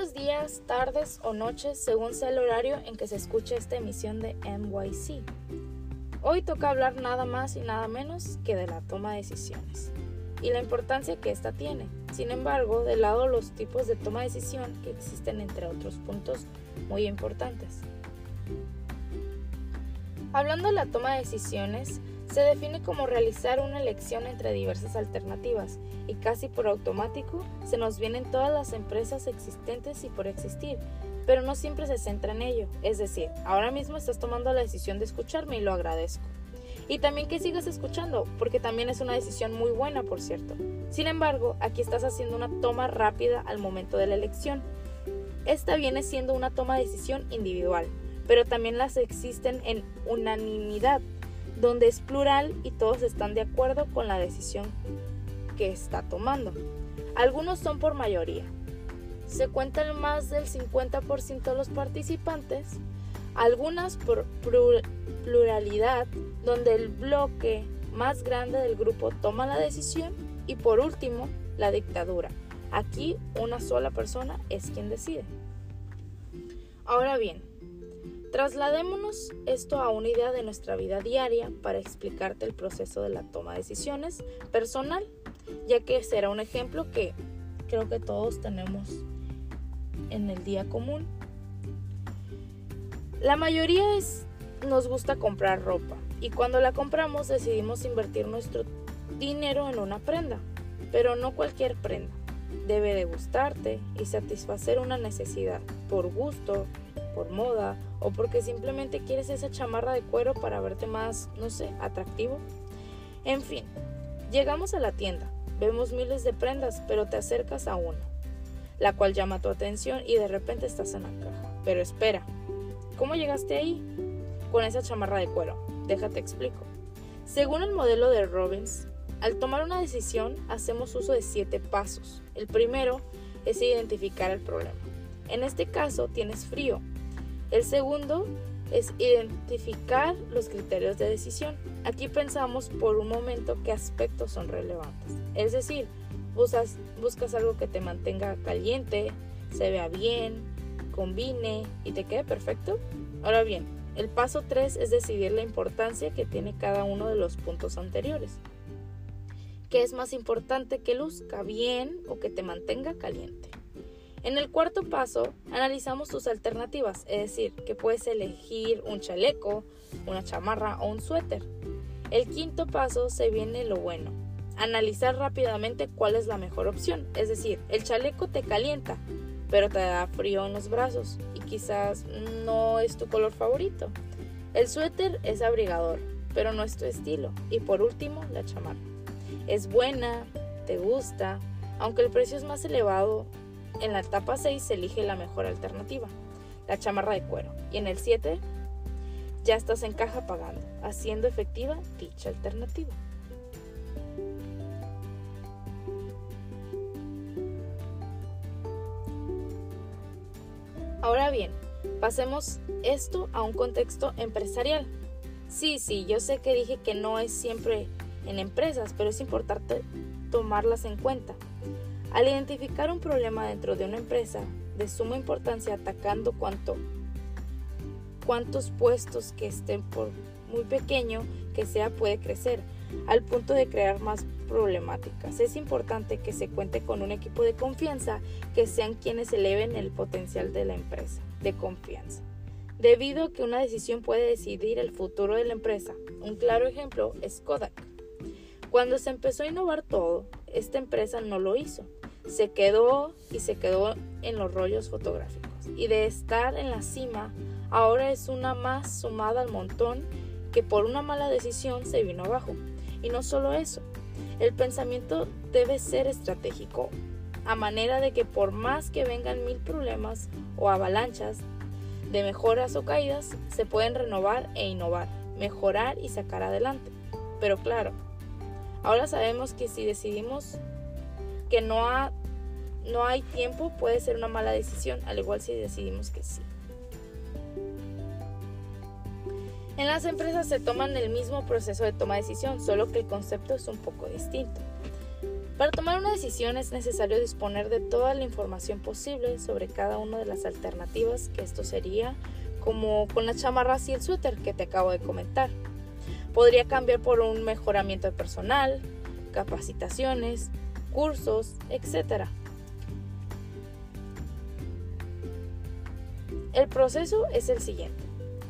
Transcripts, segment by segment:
buenos días, tardes o noches según sea el horario en que se escuche esta emisión de NYC. Hoy toca hablar nada más y nada menos que de la toma de decisiones y la importancia que ésta tiene. Sin embargo, de lado los tipos de toma de decisión que existen entre otros puntos muy importantes. Hablando de la toma de decisiones, se define como realizar una elección entre diversas alternativas y casi por automático se nos vienen todas las empresas existentes y por existir, pero no siempre se centra en ello. Es decir, ahora mismo estás tomando la decisión de escucharme y lo agradezco. Y también que sigas escuchando, porque también es una decisión muy buena, por cierto. Sin embargo, aquí estás haciendo una toma rápida al momento de la elección. Esta viene siendo una toma de decisión individual, pero también las existen en unanimidad, donde es plural y todos están de acuerdo con la decisión que está tomando. Algunos son por mayoría. Se cuentan más del 50% de los participantes, algunas por pluralidad, donde el bloque más grande del grupo toma la decisión y por último, la dictadura. Aquí una sola persona es quien decide. Ahora bien, Trasladémonos esto a una idea de nuestra vida diaria para explicarte el proceso de la toma de decisiones personal, ya que será un ejemplo que creo que todos tenemos en el día común. La mayoría es, nos gusta comprar ropa y cuando la compramos decidimos invertir nuestro dinero en una prenda, pero no cualquier prenda. Debe de gustarte y satisfacer una necesidad por gusto, por moda o porque simplemente quieres esa chamarra de cuero para verte más, no sé, atractivo. En fin, llegamos a la tienda, vemos miles de prendas, pero te acercas a una, la cual llama tu atención y de repente estás en la caja. Pero espera, ¿cómo llegaste ahí? Con esa chamarra de cuero. Déjate explico. Según el modelo de Robbins, al tomar una decisión hacemos uso de siete pasos. El primero es identificar el problema. En este caso tienes frío el segundo es identificar los criterios de decisión. Aquí pensamos por un momento qué aspectos son relevantes. Es decir, buscas, buscas algo que te mantenga caliente, se vea bien, combine y te quede perfecto. Ahora bien, el paso 3 es decidir la importancia que tiene cada uno de los puntos anteriores. ¿Qué es más importante que luzca bien o que te mantenga caliente? En el cuarto paso, analizamos tus alternativas, es decir, que puedes elegir un chaleco, una chamarra o un suéter. El quinto paso se viene lo bueno, analizar rápidamente cuál es la mejor opción, es decir, el chaleco te calienta, pero te da frío en los brazos y quizás no es tu color favorito. El suéter es abrigador, pero no es tu estilo. Y por último, la chamarra. Es buena, te gusta, aunque el precio es más elevado, en la etapa 6 se elige la mejor alternativa, la chamarra de cuero. Y en el 7 ya estás en caja pagando, haciendo efectiva dicha alternativa. Ahora bien, pasemos esto a un contexto empresarial. Sí, sí, yo sé que dije que no es siempre en empresas, pero es importante tomarlas en cuenta. Al identificar un problema dentro de una empresa de suma importancia atacando cuanto, cuantos puestos que estén por muy pequeño que sea puede crecer al punto de crear más problemáticas. Es importante que se cuente con un equipo de confianza que sean quienes eleven el potencial de la empresa de confianza. Debido a que una decisión puede decidir el futuro de la empresa. Un claro ejemplo es Kodak. Cuando se empezó a innovar todo, esta empresa no lo hizo se quedó y se quedó en los rollos fotográficos. Y de estar en la cima, ahora es una más sumada al montón que por una mala decisión se vino abajo. Y no solo eso, el pensamiento debe ser estratégico, a manera de que por más que vengan mil problemas o avalanchas de mejoras o caídas, se pueden renovar e innovar, mejorar y sacar adelante. Pero claro, ahora sabemos que si decidimos que no, no hay tiempo puede ser una mala decisión, al igual si decidimos que sí. En las empresas se toman el mismo proceso de toma de decisión, solo que el concepto es un poco distinto. Para tomar una decisión es necesario disponer de toda la información posible sobre cada una de las alternativas, que esto sería como con las chamarras y el suéter que te acabo de comentar. Podría cambiar por un mejoramiento de personal, capacitaciones, cursos, etc. El proceso es el siguiente.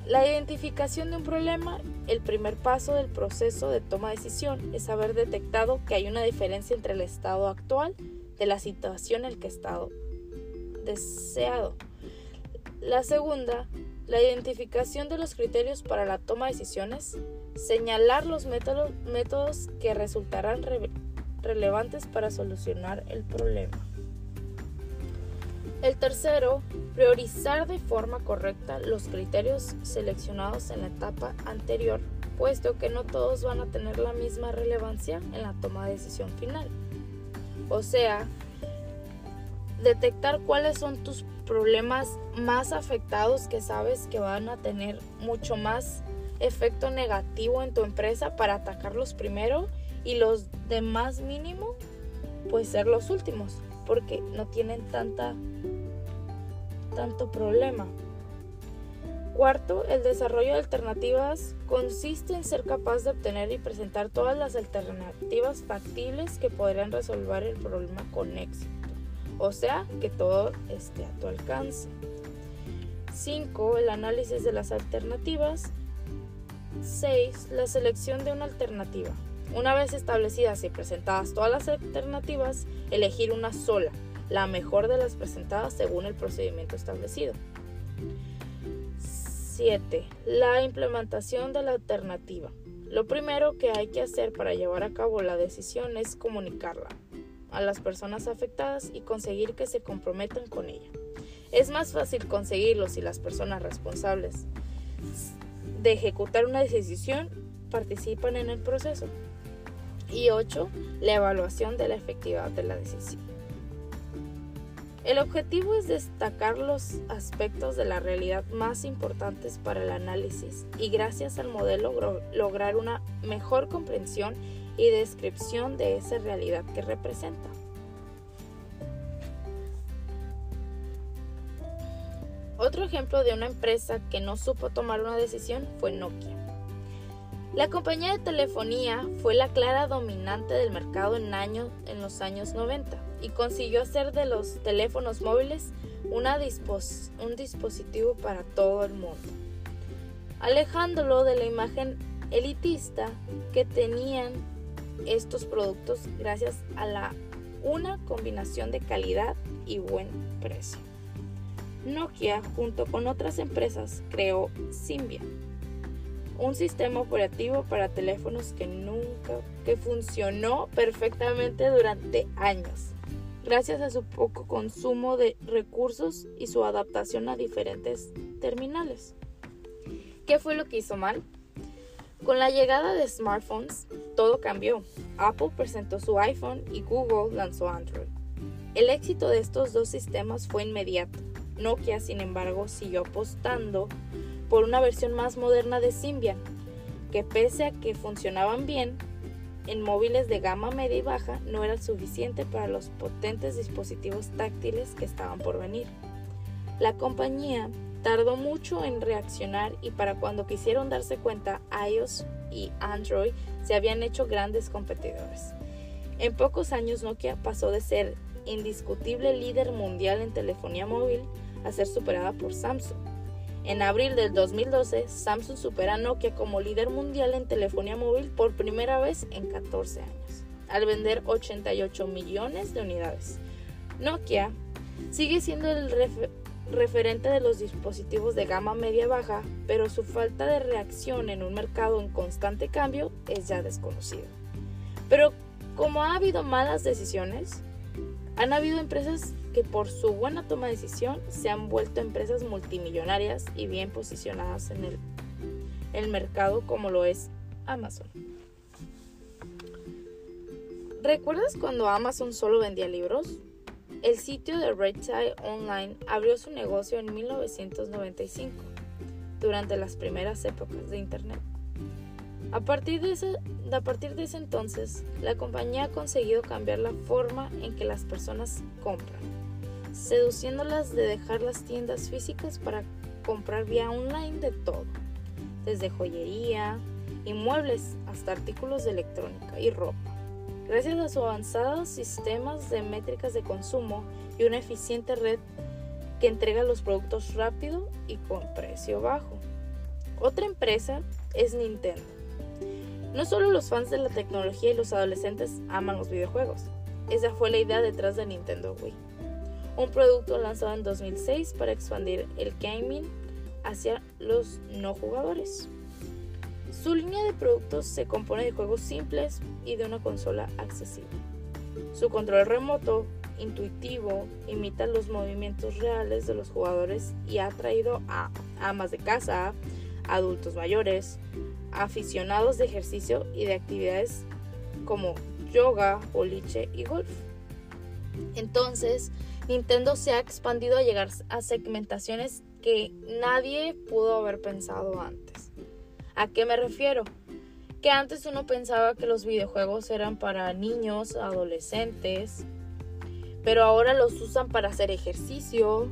La identificación de un problema, el primer paso del proceso de toma de decisión es haber detectado que hay una diferencia entre el estado actual de la situación en el que estado deseado. La segunda, la identificación de los criterios para la toma de decisiones, señalar los métodos, que resultarán relevantes para solucionar el problema. El tercero, priorizar de forma correcta los criterios seleccionados en la etapa anterior, puesto que no todos van a tener la misma relevancia en la toma de decisión final. O sea, detectar cuáles son tus problemas más afectados que sabes que van a tener mucho más efecto negativo en tu empresa para atacarlos primero y los de más mínimo pues ser los últimos porque no tienen tanta, tanto problema. Cuarto, el desarrollo de alternativas consiste en ser capaz de obtener y presentar todas las alternativas factibles que podrían resolver el problema con éxito. O sea, que todo esté a tu alcance. 5. El análisis de las alternativas. 6. La selección de una alternativa. Una vez establecidas y presentadas todas las alternativas, elegir una sola, la mejor de las presentadas según el procedimiento establecido. 7. La implementación de la alternativa. Lo primero que hay que hacer para llevar a cabo la decisión es comunicarla a las personas afectadas y conseguir que se comprometan con ella. Es más fácil conseguirlo si las personas responsables de ejecutar una decisión participan en el proceso. Y 8. La evaluación de la efectividad de la decisión. El objetivo es destacar los aspectos de la realidad más importantes para el análisis y gracias al modelo lograr una mejor comprensión y descripción de esa realidad que representa. Otro ejemplo de una empresa que no supo tomar una decisión fue Nokia. La compañía de telefonía fue la clara dominante del mercado en, en los años 90 y consiguió hacer de los teléfonos móviles un dispositivo para todo el mundo, alejándolo de la imagen elitista que tenían estos productos gracias a la una combinación de calidad y buen precio. Nokia, junto con otras empresas, creó Symbian un sistema operativo para teléfonos que nunca, que funcionó perfectamente durante años, gracias a su poco consumo de recursos y su adaptación a diferentes terminales. ¿Qué fue lo que hizo mal? Con la llegada de smartphones, todo cambió. Apple presentó su iPhone y Google lanzó Android. El éxito de estos dos sistemas fue inmediato. Nokia, sin embargo, siguió apostando por una versión más moderna de Symbian, que pese a que funcionaban bien, en móviles de gama media y baja no era suficiente para los potentes dispositivos táctiles que estaban por venir. La compañía tardó mucho en reaccionar y para cuando quisieron darse cuenta iOS y Android se habían hecho grandes competidores. En pocos años Nokia pasó de ser indiscutible líder mundial en telefonía móvil a ser superada por Samsung. En abril del 2012, Samsung supera a Nokia como líder mundial en telefonía móvil por primera vez en 14 años, al vender 88 millones de unidades. Nokia sigue siendo el referente de los dispositivos de gama media-baja, pero su falta de reacción en un mercado en constante cambio es ya desconocido. Pero como ha habido malas decisiones, han habido empresas que por su buena toma de decisión se han vuelto empresas multimillonarias y bien posicionadas en el, el mercado como lo es Amazon. ¿Recuerdas cuando Amazon solo vendía libros? El sitio de Retail Online abrió su negocio en 1995, durante las primeras épocas de Internet. A partir, de ese, a partir de ese entonces, la compañía ha conseguido cambiar la forma en que las personas compran, seduciéndolas de dejar las tiendas físicas para comprar vía online de todo, desde joyería y muebles hasta artículos de electrónica y ropa. Gracias a sus avanzados sistemas de métricas de consumo y una eficiente red que entrega los productos rápido y con precio bajo. Otra empresa es Nintendo no solo los fans de la tecnología y los adolescentes aman los videojuegos. Esa fue la idea detrás de Nintendo Wii. Un producto lanzado en 2006 para expandir el gaming hacia los no jugadores. Su línea de productos se compone de juegos simples y de una consola accesible. Su control remoto, intuitivo, imita los movimientos reales de los jugadores y ha atraído a amas de casa, adultos mayores, aficionados de ejercicio y de actividades como yoga, boliche y golf. Entonces, Nintendo se ha expandido a llegar a segmentaciones que nadie pudo haber pensado antes. ¿A qué me refiero? Que antes uno pensaba que los videojuegos eran para niños, adolescentes, pero ahora los usan para hacer ejercicio,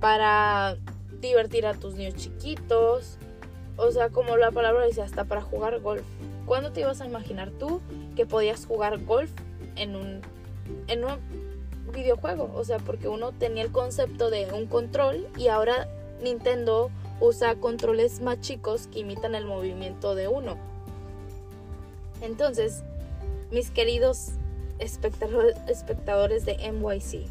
para divertir a tus niños chiquitos, o sea, como la palabra dice, hasta para jugar golf. ¿Cuándo te ibas a imaginar tú que podías jugar golf en un, en un videojuego? O sea, porque uno tenía el concepto de un control y ahora Nintendo usa controles más chicos que imitan el movimiento de uno. Entonces, mis queridos espectadores de NYC,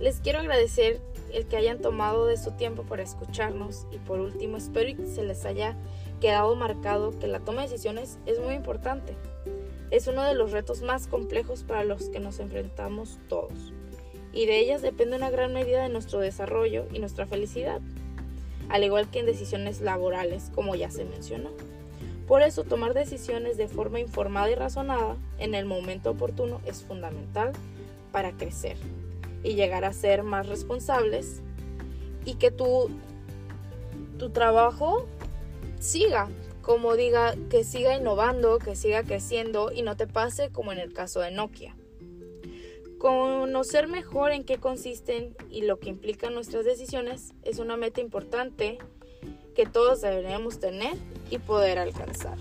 les quiero agradecer el que hayan tomado de su tiempo para escucharnos y por último espero que se les haya quedado marcado que la toma de decisiones es muy importante. Es uno de los retos más complejos para los que nos enfrentamos todos y de ellas depende una gran medida de nuestro desarrollo y nuestra felicidad, al igual que en decisiones laborales como ya se mencionó. Por eso tomar decisiones de forma informada y razonada en el momento oportuno es fundamental para crecer y llegar a ser más responsables y que tu, tu trabajo siga, como diga, que siga innovando, que siga creciendo y no te pase como en el caso de Nokia. Conocer mejor en qué consisten y lo que implican nuestras decisiones es una meta importante que todos deberíamos tener y poder alcanzar.